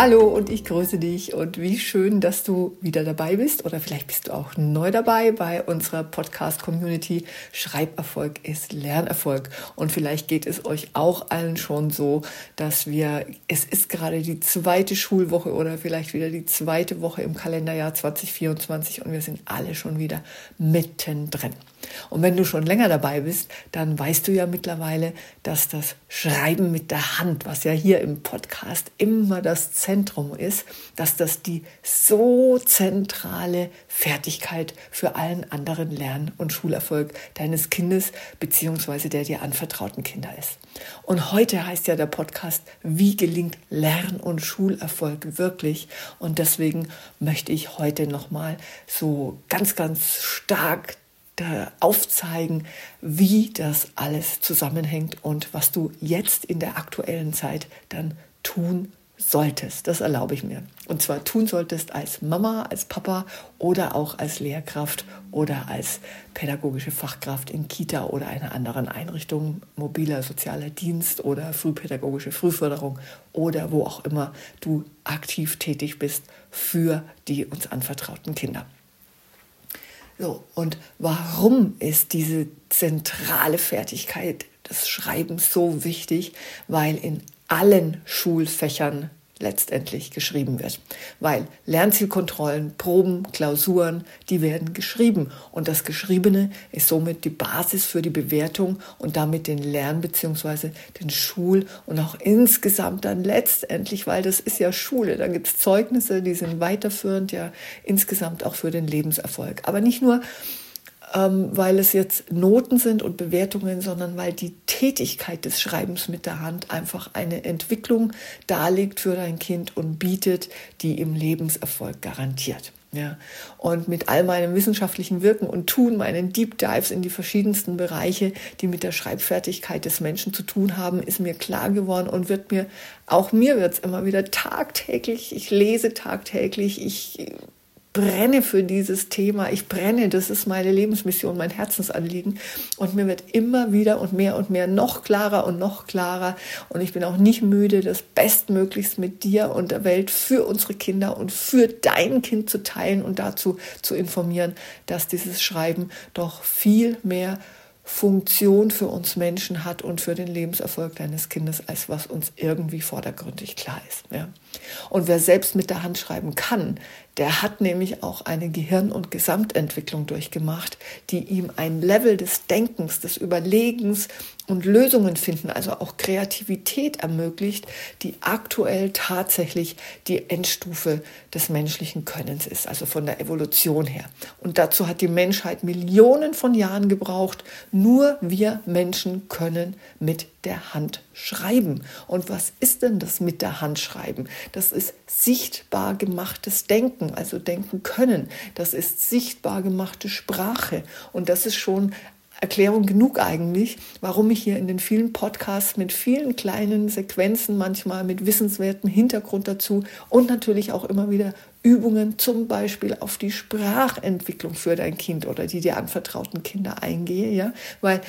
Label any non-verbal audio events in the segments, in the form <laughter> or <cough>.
Hallo und ich grüße dich und wie schön, dass du wieder dabei bist oder vielleicht bist du auch neu dabei bei unserer Podcast-Community Schreiberfolg ist Lernerfolg und vielleicht geht es euch auch allen schon so, dass wir, es ist gerade die zweite Schulwoche oder vielleicht wieder die zweite Woche im Kalenderjahr 2024 und wir sind alle schon wieder mittendrin. Und wenn du schon länger dabei bist, dann weißt du ja mittlerweile, dass das Schreiben mit der Hand, was ja hier im Podcast immer das Zentrum ist, dass das die so zentrale Fertigkeit für allen anderen Lern- und Schulerfolg deines Kindes bzw. der dir anvertrauten Kinder ist. Und heute heißt ja der Podcast, wie gelingt Lern- und Schulerfolg wirklich? Und deswegen möchte ich heute nochmal so ganz, ganz stark aufzeigen, wie das alles zusammenhängt und was du jetzt in der aktuellen Zeit dann tun solltest. Das erlaube ich mir. Und zwar tun solltest als Mama, als Papa oder auch als Lehrkraft oder als pädagogische Fachkraft in Kita oder einer anderen Einrichtung, mobiler sozialer Dienst oder frühpädagogische Frühförderung oder wo auch immer du aktiv tätig bist für die uns anvertrauten Kinder. So, und warum ist diese zentrale Fertigkeit des Schreibens so wichtig? Weil in allen Schulfächern letztendlich geschrieben wird. Weil Lernzielkontrollen, Proben, Klausuren, die werden geschrieben. Und das Geschriebene ist somit die Basis für die Bewertung und damit den Lern- bzw. den Schul- und auch insgesamt dann letztendlich, weil das ist ja Schule, da gibt es Zeugnisse, die sind weiterführend, ja insgesamt auch für den Lebenserfolg. Aber nicht nur ähm, weil es jetzt Noten sind und Bewertungen, sondern weil die Tätigkeit des Schreibens mit der Hand einfach eine Entwicklung darlegt für dein Kind und bietet, die im Lebenserfolg garantiert. Ja, und mit all meinem wissenschaftlichen Wirken und Tun, meinen Deep Dives in die verschiedensten Bereiche, die mit der Schreibfertigkeit des Menschen zu tun haben, ist mir klar geworden und wird mir, auch mir wird es immer wieder tagtäglich, ich lese tagtäglich, ich brenne für dieses Thema. Ich brenne, das ist meine Lebensmission, mein Herzensanliegen. Und mir wird immer wieder und mehr und mehr noch klarer und noch klarer. Und ich bin auch nicht müde, das Bestmöglichst mit dir und der Welt für unsere Kinder und für dein Kind zu teilen und dazu zu informieren, dass dieses Schreiben doch viel mehr Funktion für uns Menschen hat und für den Lebenserfolg deines Kindes, als was uns irgendwie vordergründig klar ist. Ja. Und wer selbst mit der Hand schreiben kann, der hat nämlich auch eine Gehirn- und Gesamtentwicklung durchgemacht, die ihm ein Level des Denkens, des Überlegens und Lösungen finden, also auch Kreativität ermöglicht, die aktuell tatsächlich die Endstufe des menschlichen Könnens ist, also von der Evolution her. Und dazu hat die Menschheit Millionen von Jahren gebraucht. Nur wir Menschen können mit der Hand schreiben. Und was ist denn das mit der Hand schreiben? Das ist sichtbar gemachtes Denken, also denken können. Das ist sichtbar gemachte Sprache. Und das ist schon Erklärung genug eigentlich, warum ich hier in den vielen Podcasts mit vielen kleinen Sequenzen, manchmal mit wissenswertem Hintergrund dazu und natürlich auch immer wieder Übungen zum Beispiel auf die Sprachentwicklung für dein Kind oder die dir anvertrauten Kinder eingehe, ja, weil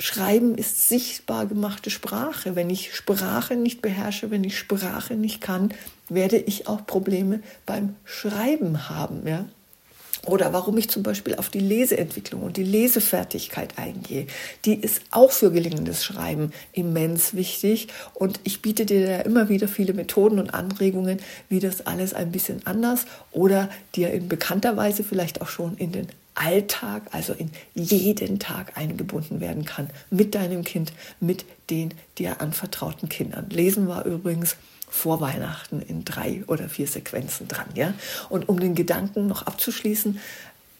Schreiben ist sichtbar gemachte Sprache. Wenn ich Sprache nicht beherrsche, wenn ich Sprache nicht kann, werde ich auch Probleme beim Schreiben haben. Ja? Oder warum ich zum Beispiel auf die Leseentwicklung und die Lesefertigkeit eingehe. Die ist auch für gelingendes Schreiben immens wichtig. Und ich biete dir da immer wieder viele Methoden und Anregungen, wie das alles ein bisschen anders oder dir in bekannter Weise vielleicht auch schon in den Alltag, also in jeden Tag eingebunden werden kann mit deinem Kind, mit den dir anvertrauten Kindern. Lesen war übrigens vor Weihnachten in drei oder vier Sequenzen dran, ja. Und um den Gedanken noch abzuschließen,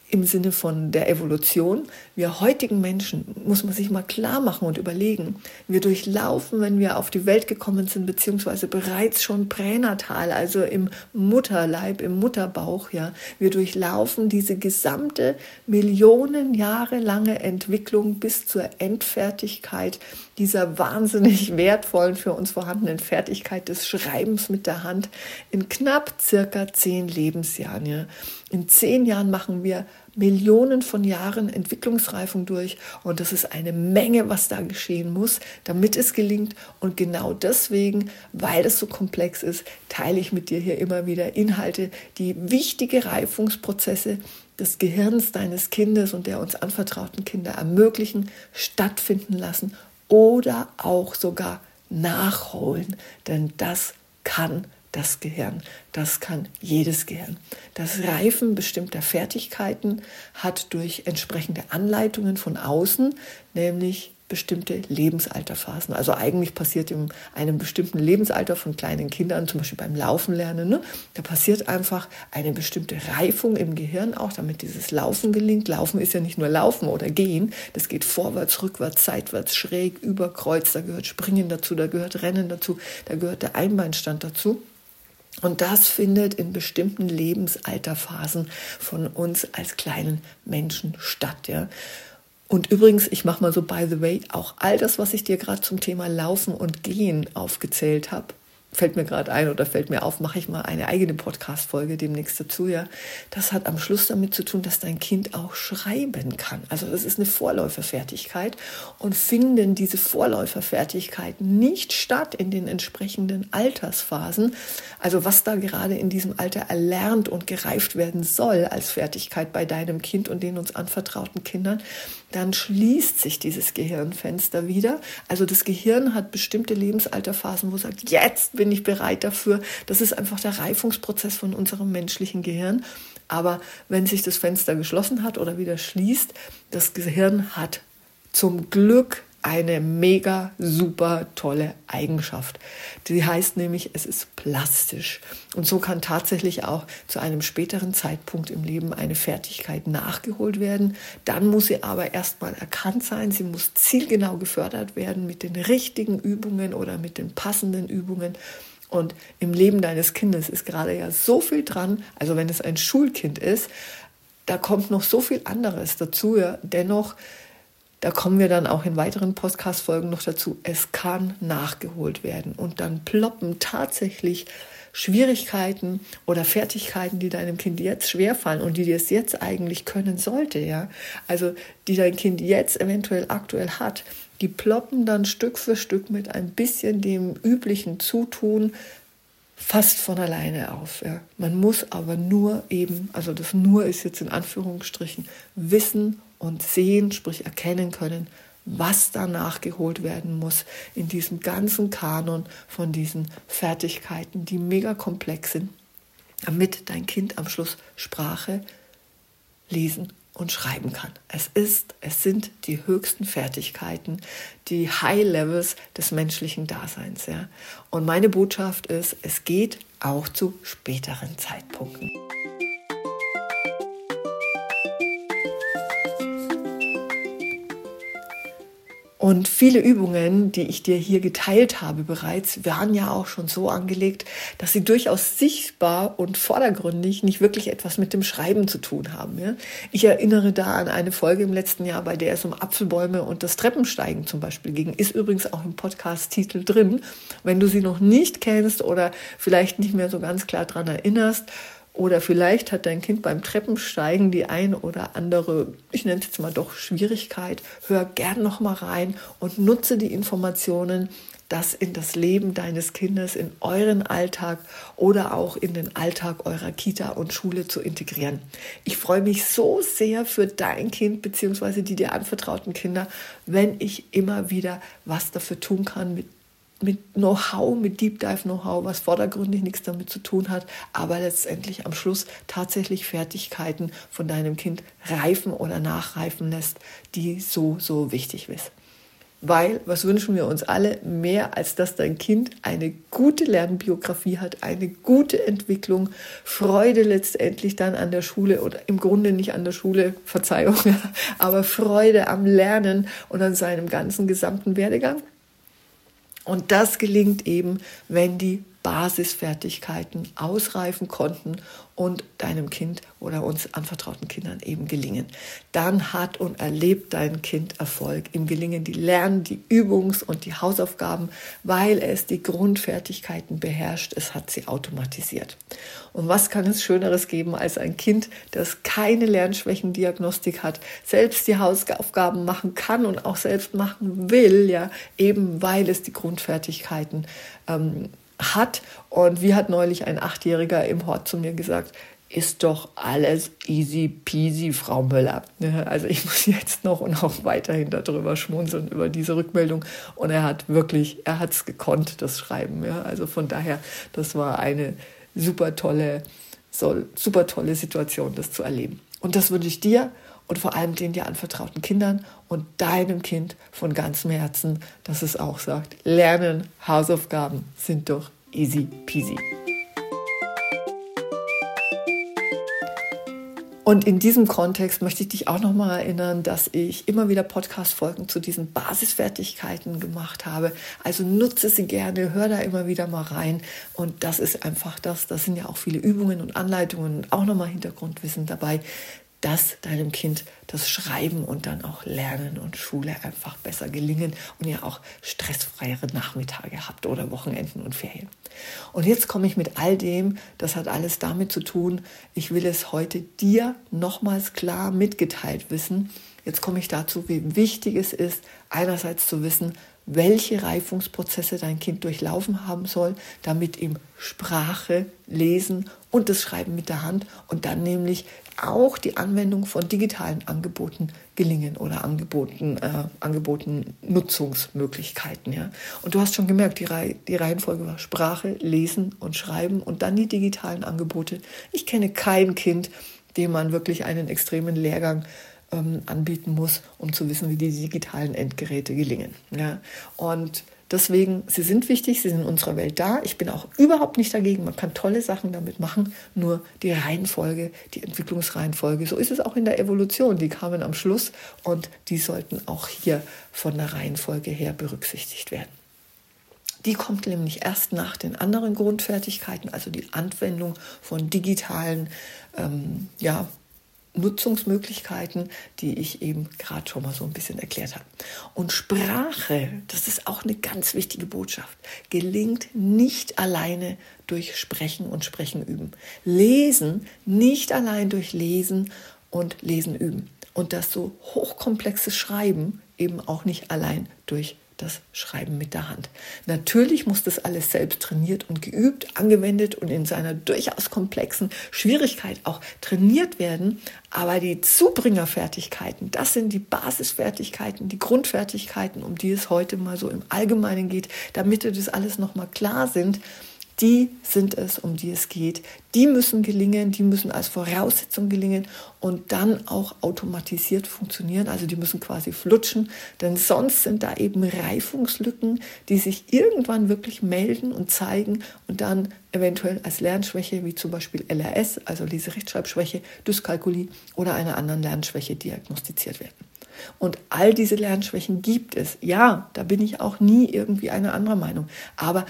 im Sinne von der Evolution. Wir heutigen Menschen, muss man sich mal klar machen und überlegen, wir durchlaufen, wenn wir auf die Welt gekommen sind, beziehungsweise bereits schon pränatal, also im Mutterleib, im Mutterbauch, ja, wir durchlaufen diese gesamte Millionen Jahre lange Entwicklung bis zur Endfertigkeit dieser wahnsinnig <laughs> wertvollen für uns vorhandenen Fertigkeit des Schreibens mit der Hand in knapp circa zehn Lebensjahren. Ja. In zehn Jahren machen wir Millionen von Jahren Entwicklungsreifung durch und das ist eine Menge, was da geschehen muss, damit es gelingt. Und genau deswegen, weil es so komplex ist, teile ich mit dir hier immer wieder Inhalte, die wichtige Reifungsprozesse des Gehirns deines Kindes und der uns anvertrauten Kinder ermöglichen, stattfinden lassen oder auch sogar nachholen, denn das kann das Gehirn. Das kann jedes Gehirn. Das Reifen bestimmter Fertigkeiten hat durch entsprechende Anleitungen von außen, nämlich bestimmte Lebensalterphasen. Also eigentlich passiert in einem bestimmten Lebensalter von kleinen Kindern, zum Beispiel beim Laufen lernen, ne, da passiert einfach eine bestimmte Reifung im Gehirn auch, damit dieses Laufen gelingt. Laufen ist ja nicht nur Laufen oder Gehen, das geht vorwärts, rückwärts, seitwärts, schräg, über Kreuz, da gehört Springen dazu, da gehört Rennen dazu, da gehört der Einbeinstand dazu. Und das findet in bestimmten Lebensalterphasen von uns als kleinen Menschen statt. Ja. Und übrigens, ich mache mal so by the way, auch all das, was ich dir gerade zum Thema Laufen und Gehen aufgezählt habe, fällt mir gerade ein oder fällt mir auf, mache ich mal eine eigene Podcast-Folge demnächst dazu, ja. Das hat am Schluss damit zu tun, dass dein Kind auch schreiben kann. Also das ist eine Vorläuferfertigkeit und finden diese Vorläuferfertigkeiten nicht statt in den entsprechenden Altersphasen. Also was da gerade in diesem Alter erlernt und gereift werden soll als Fertigkeit bei deinem Kind und den uns anvertrauten Kindern, dann schließt sich dieses Gehirnfenster wieder. Also das Gehirn hat bestimmte Lebensalterphasen, wo es sagt, jetzt bin ich bereit dafür. Das ist einfach der Reifungsprozess von unserem menschlichen Gehirn. Aber wenn sich das Fenster geschlossen hat oder wieder schließt, das Gehirn hat zum Glück eine mega super tolle Eigenschaft. Die heißt nämlich, es ist plastisch. Und so kann tatsächlich auch zu einem späteren Zeitpunkt im Leben eine Fertigkeit nachgeholt werden. Dann muss sie aber erstmal erkannt sein. Sie muss zielgenau gefördert werden mit den richtigen Übungen oder mit den passenden Übungen. Und im Leben deines Kindes ist gerade ja so viel dran. Also wenn es ein Schulkind ist, da kommt noch so viel anderes dazu. Ja. Dennoch da kommen wir dann auch in weiteren Podcast-Folgen noch dazu. Es kann nachgeholt werden und dann ploppen tatsächlich Schwierigkeiten oder Fertigkeiten, die deinem Kind jetzt schwerfallen und die es jetzt eigentlich können sollte, ja. Also, die dein Kind jetzt eventuell aktuell hat, die ploppen dann Stück für Stück mit ein bisschen dem üblichen Zutun fast von alleine auf. Ja. Man muss aber nur eben, also das nur ist jetzt in Anführungsstrichen, wissen und sehen, sprich erkennen können, was da nachgeholt werden muss in diesem ganzen Kanon von diesen Fertigkeiten, die mega komplex sind, damit dein Kind am Schluss Sprache lesen und schreiben kann. Es ist, es sind die höchsten Fertigkeiten, die High Levels des menschlichen Daseins. Ja. Und meine Botschaft ist, es geht auch zu späteren Zeitpunkten. Und viele Übungen, die ich dir hier geteilt habe bereits, waren ja auch schon so angelegt, dass sie durchaus sichtbar und vordergründig nicht wirklich etwas mit dem Schreiben zu tun haben. Ich erinnere da an eine Folge im letzten Jahr, bei der es um Apfelbäume und das Treppensteigen zum Beispiel ging. Ist übrigens auch im Podcast-Titel drin. Wenn du sie noch nicht kennst oder vielleicht nicht mehr so ganz klar daran erinnerst, oder vielleicht hat dein Kind beim Treppensteigen die ein oder andere, ich nenne es jetzt mal doch Schwierigkeit. Hör gern noch mal rein und nutze die Informationen, das in das Leben deines Kindes, in euren Alltag oder auch in den Alltag eurer Kita und Schule zu integrieren. Ich freue mich so sehr für dein Kind bzw. die dir anvertrauten Kinder, wenn ich immer wieder was dafür tun kann, mit mit Know-how, mit Deep Dive Know-how, was vordergründig nichts damit zu tun hat, aber letztendlich am Schluss tatsächlich Fertigkeiten von deinem Kind reifen oder nachreifen lässt, die so, so wichtig ist. Weil, was wünschen wir uns alle? Mehr als dass dein Kind eine gute Lernbiografie hat, eine gute Entwicklung, Freude letztendlich dann an der Schule oder im Grunde nicht an der Schule, Verzeihung, <laughs> aber Freude am Lernen und an seinem ganzen gesamten Werdegang. Und das gelingt eben, wenn die Basisfertigkeiten ausreifen konnten und deinem Kind oder uns anvertrauten Kindern eben gelingen. Dann hat und erlebt dein Kind Erfolg. Im Gelingen die Lernen, die Übungs- und die Hausaufgaben, weil es die Grundfertigkeiten beherrscht. Es hat sie automatisiert. Und was kann es Schöneres geben als ein Kind, das keine Lernschwächendiagnostik hat, selbst die Hausaufgaben machen kann und auch selbst machen will, ja, eben weil es die Grundfertigkeiten ähm, hat. Und wie hat neulich ein Achtjähriger im Hort zu mir gesagt, ist doch alles easy peasy, Frau Möller. Also ich muss jetzt noch und auch weiterhin darüber schmunzeln, über diese Rückmeldung. Und er hat wirklich, er hat es gekonnt, das Schreiben. Also von daher, das war eine super tolle, super tolle Situation, das zu erleben. Und das wünsche ich dir und vor allem den dir anvertrauten Kindern und deinem Kind von ganzem Herzen, dass es auch sagt, Lernen, Hausaufgaben sind doch easy peasy. Und in diesem Kontext möchte ich dich auch noch mal erinnern, dass ich immer wieder Podcast-Folgen zu diesen Basisfertigkeiten gemacht habe. Also nutze sie gerne, hör da immer wieder mal rein. Und das ist einfach das. Das sind ja auch viele Übungen und Anleitungen und auch noch mal Hintergrundwissen dabei, dass deinem Kind das Schreiben und dann auch Lernen und Schule einfach besser gelingen und ihr auch stressfreiere Nachmittage habt oder Wochenenden und Ferien. Und jetzt komme ich mit all dem, das hat alles damit zu tun, ich will es heute dir nochmals klar mitgeteilt wissen. Jetzt komme ich dazu, wie wichtig es ist, einerseits zu wissen, welche Reifungsprozesse dein Kind durchlaufen haben soll, damit ihm Sprache, Lesen und das Schreiben mit der Hand und dann nämlich auch die Anwendung von digitalen Angeboten gelingen oder Angeboten, äh, Angeboten Nutzungsmöglichkeiten. Ja? Und du hast schon gemerkt, die, Reihe, die Reihenfolge war Sprache, Lesen und Schreiben und dann die digitalen Angebote. Ich kenne kein Kind, dem man wirklich einen extremen Lehrgang ähm, anbieten muss, um zu wissen, wie die digitalen Endgeräte gelingen. Ja? Und Deswegen, sie sind wichtig, sie sind in unserer Welt da. Ich bin auch überhaupt nicht dagegen. Man kann tolle Sachen damit machen. Nur die Reihenfolge, die Entwicklungsreihenfolge, so ist es auch in der Evolution. Die kamen am Schluss und die sollten auch hier von der Reihenfolge her berücksichtigt werden. Die kommt nämlich erst nach den anderen Grundfertigkeiten, also die Anwendung von digitalen ähm, ja, Nutzungsmöglichkeiten, die ich eben gerade schon mal so ein bisschen erklärt habe. Und Sprache, das ist auch eine ganz wichtige Botschaft, gelingt nicht alleine durch Sprechen und Sprechen üben. Lesen nicht allein durch Lesen und Lesen üben. Und das so hochkomplexe Schreiben eben auch nicht allein durch das Schreiben mit der Hand. Natürlich muss das alles selbst trainiert und geübt, angewendet und in seiner durchaus komplexen Schwierigkeit auch trainiert werden. Aber die Zubringerfertigkeiten, das sind die Basisfertigkeiten, die Grundfertigkeiten, um die es heute mal so im Allgemeinen geht, damit wir das alles nochmal klar sind die sind es, um die es geht. Die müssen gelingen, die müssen als Voraussetzung gelingen und dann auch automatisiert funktionieren. Also die müssen quasi flutschen, denn sonst sind da eben Reifungslücken, die sich irgendwann wirklich melden und zeigen und dann eventuell als Lernschwäche, wie zum Beispiel LRS, also Leserechtschreibschwäche, Dyskalkulie oder einer anderen Lernschwäche diagnostiziert werden. Und all diese Lernschwächen gibt es. Ja, da bin ich auch nie irgendwie eine andere Meinung. Aber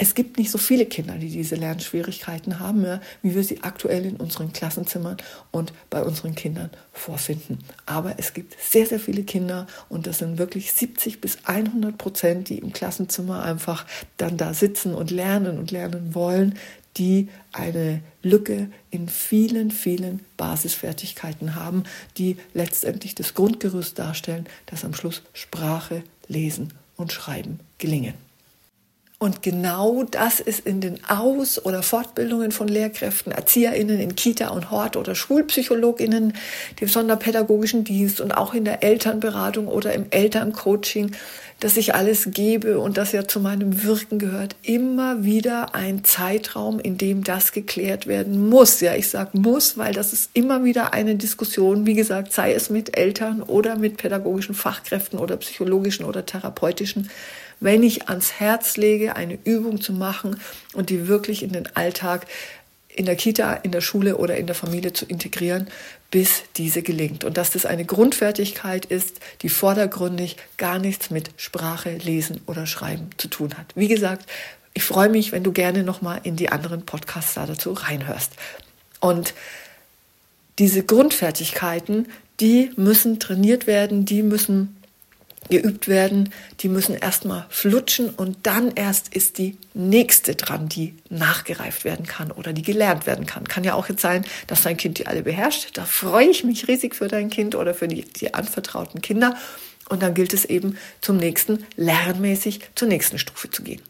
es gibt nicht so viele Kinder, die diese Lernschwierigkeiten haben, ja, wie wir sie aktuell in unseren Klassenzimmern und bei unseren Kindern vorfinden. Aber es gibt sehr, sehr viele Kinder und das sind wirklich 70 bis 100 Prozent, die im Klassenzimmer einfach dann da sitzen und lernen und lernen wollen, die eine Lücke in vielen, vielen Basisfertigkeiten haben, die letztendlich das Grundgerüst darstellen, dass am Schluss Sprache, Lesen und Schreiben gelingen. Und genau das ist in den Aus- oder Fortbildungen von Lehrkräften, ErzieherInnen in Kita und Hort oder SchulpsychologInnen, dem Sonderpädagogischen Dienst und auch in der Elternberatung oder im Elterncoaching, dass ich alles gebe und das ja zu meinem Wirken gehört, immer wieder ein Zeitraum, in dem das geklärt werden muss. Ja, ich sage muss, weil das ist immer wieder eine Diskussion, wie gesagt, sei es mit Eltern oder mit pädagogischen Fachkräften oder psychologischen oder therapeutischen wenn ich ans Herz lege, eine Übung zu machen und die wirklich in den Alltag in der Kita, in der Schule oder in der Familie zu integrieren, bis diese gelingt. Und dass das eine Grundfertigkeit ist, die vordergründig gar nichts mit Sprache, Lesen oder Schreiben zu tun hat. Wie gesagt, ich freue mich, wenn du gerne nochmal in die anderen Podcasts dazu reinhörst. Und diese Grundfertigkeiten, die müssen trainiert werden, die müssen geübt werden, die müssen erstmal flutschen und dann erst ist die nächste dran, die nachgereift werden kann oder die gelernt werden kann. Kann ja auch jetzt sein, dass dein Kind die alle beherrscht. Da freue ich mich riesig für dein Kind oder für die, die anvertrauten Kinder. Und dann gilt es eben zum nächsten, lernmäßig zur nächsten Stufe zu gehen.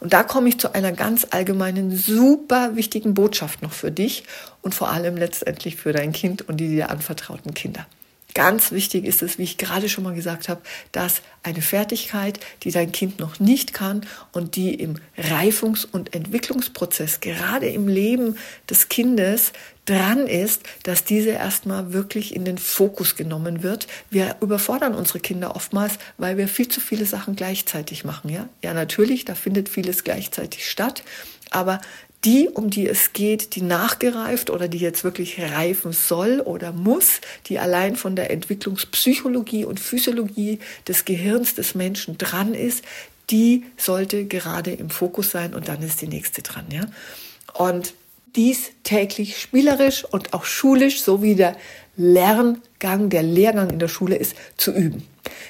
Und da komme ich zu einer ganz allgemeinen, super wichtigen Botschaft noch für dich und vor allem letztendlich für dein Kind und die dir anvertrauten Kinder. Ganz wichtig ist es, wie ich gerade schon mal gesagt habe, dass eine Fertigkeit, die dein Kind noch nicht kann und die im Reifungs- und Entwicklungsprozess, gerade im Leben des Kindes, dran ist, dass diese erstmal wirklich in den Fokus genommen wird. Wir überfordern unsere Kinder oftmals, weil wir viel zu viele Sachen gleichzeitig machen. Ja, ja natürlich, da findet vieles gleichzeitig statt. Aber die, um die es geht, die nachgereift oder die jetzt wirklich reifen soll oder muss, die allein von der Entwicklungspsychologie und Physiologie des Gehirns des Menschen dran ist, die sollte gerade im Fokus sein und dann ist die nächste dran, ja. Und dies täglich spielerisch und auch schulisch, so wie der Lerngang, der Lehrgang in der Schule ist, zu üben.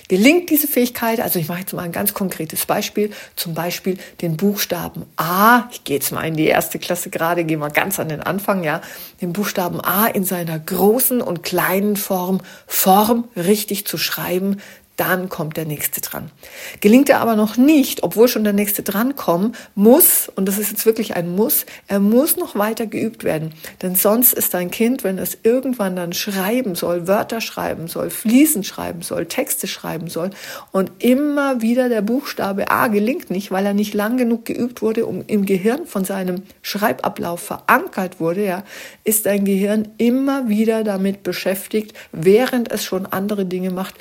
Gelingt diese Fähigkeit, also ich mache jetzt mal ein ganz konkretes Beispiel, zum Beispiel den Buchstaben A, ich gehe jetzt mal in die erste Klasse gerade, gehe mal ganz an den Anfang, ja, den Buchstaben A in seiner großen und kleinen Form, Form richtig zu schreiben, dann kommt der nächste dran. Gelingt er aber noch nicht, obwohl schon der nächste drankommt, muss, und das ist jetzt wirklich ein Muss, er muss noch weiter geübt werden. Denn sonst ist dein Kind, wenn es irgendwann dann schreiben soll, Wörter schreiben soll, Fließen schreiben soll, Texte schreiben soll und immer wieder der Buchstabe A gelingt nicht, weil er nicht lang genug geübt wurde, um im Gehirn von seinem Schreibablauf verankert wurde, ja, ist dein Gehirn immer wieder damit beschäftigt, während es schon andere Dinge macht,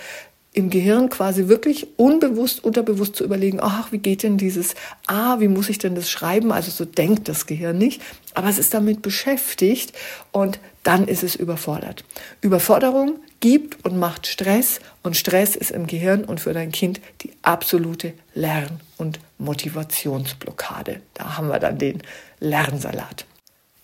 im Gehirn quasi wirklich unbewusst, unterbewusst zu überlegen, ach, wie geht denn dieses Ah, wie muss ich denn das schreiben? Also so denkt das Gehirn nicht, aber es ist damit beschäftigt und dann ist es überfordert. Überforderung gibt und macht Stress und Stress ist im Gehirn und für dein Kind die absolute Lern- und Motivationsblockade. Da haben wir dann den Lernsalat.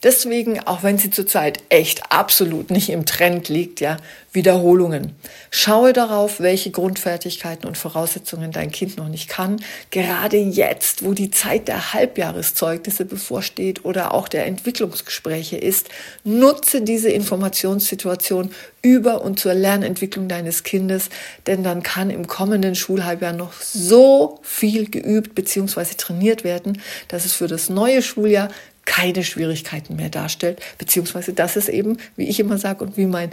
Deswegen, auch wenn sie zurzeit echt absolut nicht im Trend liegt, ja, Wiederholungen. Schaue darauf, welche Grundfertigkeiten und Voraussetzungen dein Kind noch nicht kann. Gerade jetzt, wo die Zeit der Halbjahreszeugnisse bevorsteht oder auch der Entwicklungsgespräche ist, nutze diese Informationssituation über und zur Lernentwicklung deines Kindes, denn dann kann im kommenden Schulhalbjahr noch so viel geübt bzw. trainiert werden, dass es für das neue Schuljahr keine Schwierigkeiten mehr darstellt, beziehungsweise dass es eben, wie ich immer sage und wie mein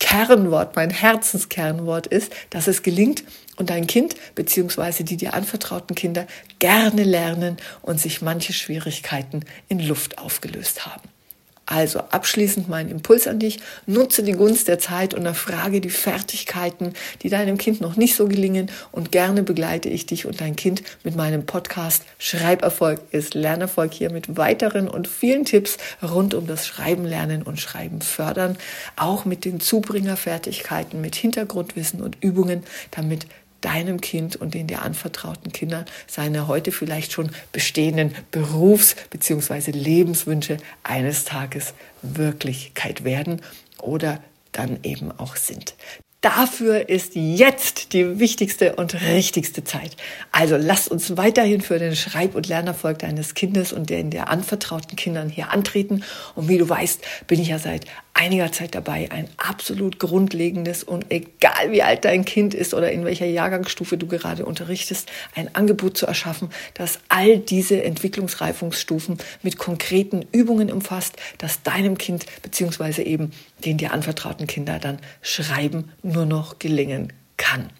Kernwort, mein Herzenskernwort ist, dass es gelingt und dein Kind beziehungsweise die dir anvertrauten Kinder gerne lernen und sich manche Schwierigkeiten in Luft aufgelöst haben. Also abschließend mein Impuls an dich. Nutze die Gunst der Zeit und erfrage die Fertigkeiten, die deinem Kind noch nicht so gelingen. Und gerne begleite ich dich und dein Kind mit meinem Podcast Schreiberfolg ist Lernerfolg hier mit weiteren und vielen Tipps rund um das Schreiben lernen und Schreiben fördern. Auch mit den Zubringerfertigkeiten, mit Hintergrundwissen und Übungen, damit deinem Kind und den dir anvertrauten Kindern seine heute vielleicht schon bestehenden Berufs- bzw. Lebenswünsche eines Tages Wirklichkeit werden oder dann eben auch sind. Dafür ist jetzt die wichtigste und richtigste Zeit. Also lasst uns weiterhin für den Schreib- und Lernerfolg deines Kindes und den der anvertrauten Kindern hier antreten. Und wie du weißt, bin ich ja seit einiger Zeit dabei, ein absolut grundlegendes und egal wie alt dein Kind ist oder in welcher Jahrgangsstufe du gerade unterrichtest, ein Angebot zu erschaffen, das all diese Entwicklungsreifungsstufen mit konkreten Übungen umfasst, dass deinem Kind beziehungsweise eben den dir anvertrauten Kinder dann Schreiben nur noch gelingen kann.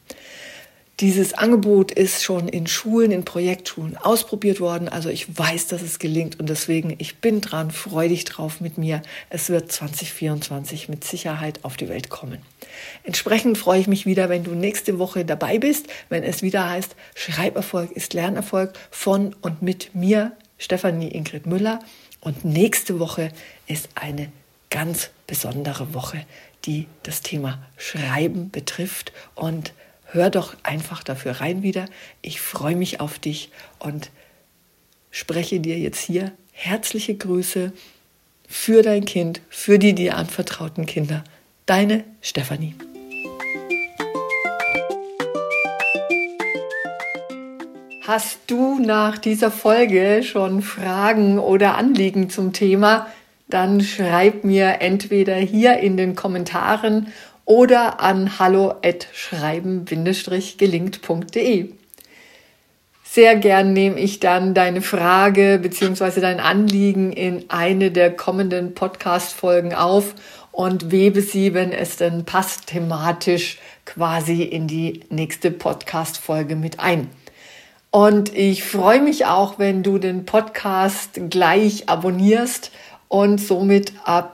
Dieses Angebot ist schon in Schulen, in Projektschulen ausprobiert worden. Also ich weiß, dass es gelingt und deswegen, ich bin dran, freu dich drauf mit mir. Es wird 2024 mit Sicherheit auf die Welt kommen. Entsprechend freue ich mich wieder, wenn du nächste Woche dabei bist, wenn es wieder heißt, Schreiberfolg ist Lernerfolg von und mit mir, Stefanie Ingrid Müller. Und nächste Woche ist eine ganz besondere Woche, die das Thema Schreiben betrifft und hör doch einfach dafür rein wieder. Ich freue mich auf dich und spreche dir jetzt hier herzliche Grüße für dein Kind, für die dir anvertrauten Kinder. Deine Stefanie. Hast du nach dieser Folge schon Fragen oder Anliegen zum Thema? Dann schreib mir entweder hier in den Kommentaren oder an hallo@schreiben-gelingt.de. Sehr gern nehme ich dann deine Frage bzw. dein Anliegen in eine der kommenden Podcast-Folgen auf und webe sie, wenn es denn passt, thematisch quasi in die nächste Podcast-Folge mit ein. Und ich freue mich auch, wenn du den Podcast gleich abonnierst und somit ab